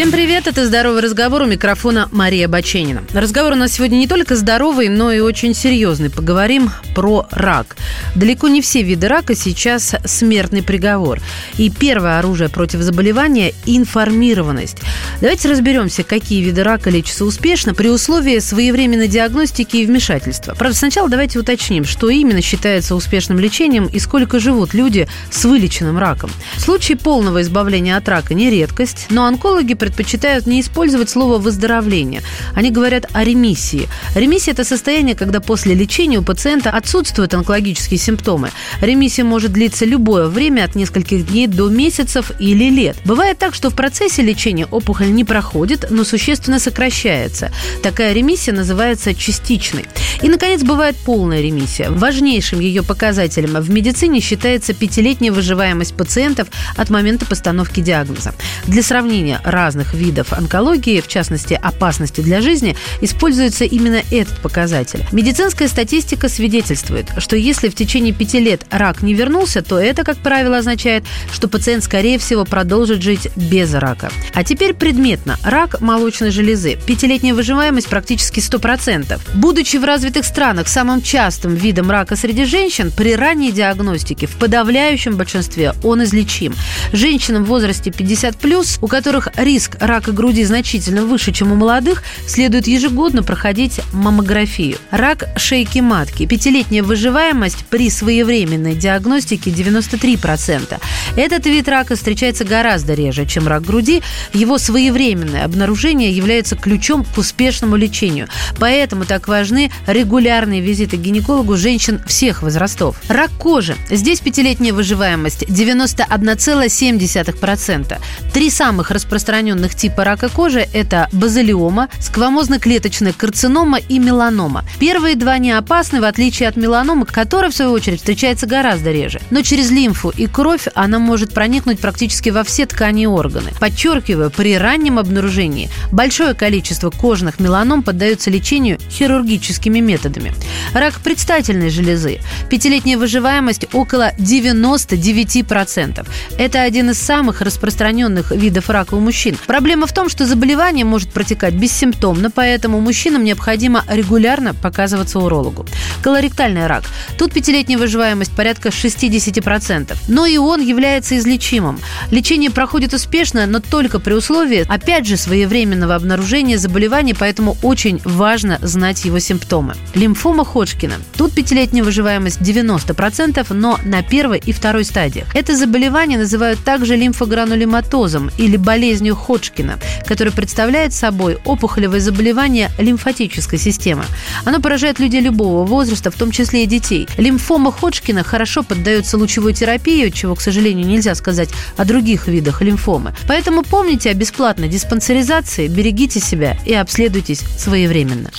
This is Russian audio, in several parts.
Всем привет, это «Здоровый разговор» у микрофона Мария Баченина. Разговор у нас сегодня не только здоровый, но и очень серьезный. Поговорим про рак. Далеко не все виды рака сейчас смертный приговор. И первое оружие против заболевания – информированность. Давайте разберемся, какие виды рака лечатся успешно при условии своевременной диагностики и вмешательства. Правда, сначала давайте уточним, что именно считается успешным лечением и сколько живут люди с вылеченным раком. Случай полного избавления от рака не редкость, но онкологи предпочитают не использовать слово «выздоровление». Они говорят о ремиссии. Ремиссия – это состояние, когда после лечения у пациента отсутствуют онкологические симптомы. Ремиссия может длиться любое время от нескольких дней до месяцев или лет. Бывает так, что в процессе лечения опухоль не проходит, но существенно сокращается. Такая ремиссия называется частичной. И, наконец, бывает полная ремиссия. Важнейшим ее показателем в медицине считается пятилетняя выживаемость пациентов от момента постановки диагноза. Для сравнения, раз разных видов онкологии, в частности опасности для жизни, используется именно этот показатель. Медицинская статистика свидетельствует, что если в течение пяти лет рак не вернулся, то это, как правило, означает, что пациент, скорее всего, продолжит жить без рака. А теперь предметно. Рак молочной железы. Пятилетняя выживаемость практически 100%. Будучи в развитых странах самым частым видом рака среди женщин, при ранней диагностике в подавляющем большинстве он излечим. Женщинам в возрасте 50+, у которых риск риск рака груди значительно выше, чем у молодых, следует ежегодно проходить маммографию. Рак шейки матки. Пятилетняя выживаемость при своевременной диагностике 93%. Этот вид рака встречается гораздо реже, чем рак груди. Его своевременное обнаружение является ключом к успешному лечению. Поэтому так важны регулярные визиты к гинекологу женщин всех возрастов. Рак кожи. Здесь пятилетняя выживаемость 91,7%. Три самых распространенных распространенных типа рака кожи – это базилиома, сквамозно-клеточная карцинома и меланома. Первые два не опасны, в отличие от меланомы, которая, в свою очередь, встречается гораздо реже. Но через лимфу и кровь она может проникнуть практически во все ткани и органы. Подчеркиваю, при раннем обнаружении большое количество кожных меланом поддаются лечению хирургическими методами. Рак предстательной железы. Пятилетняя выживаемость около 99%. Это один из самых распространенных видов рака у мужчин. Проблема в том, что заболевание может протекать бессимптомно, поэтому мужчинам необходимо регулярно показываться урологу. Колоректальный рак. Тут пятилетняя выживаемость порядка 60%. Но и он является излечимым. Лечение проходит успешно, но только при условии, опять же, своевременного обнаружения заболевания, поэтому очень важно знать его симптомы. Лимфома Ходжкина. Тут пятилетняя выживаемость 90%, но на первой и второй стадиях. Это заболевание называют также лимфогранулематозом или болезнью Ходжкина, который представляет собой опухолевое заболевание лимфатической системы. Оно поражает людей любого возраста, в том числе и детей. Лимфома Ходжкина хорошо поддается лучевой терапии, чего, к сожалению, нельзя сказать о других видах лимфомы. Поэтому помните о бесплатной диспансеризации, берегите себя и обследуйтесь своевременно.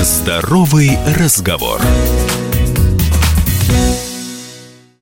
Здоровый разговор.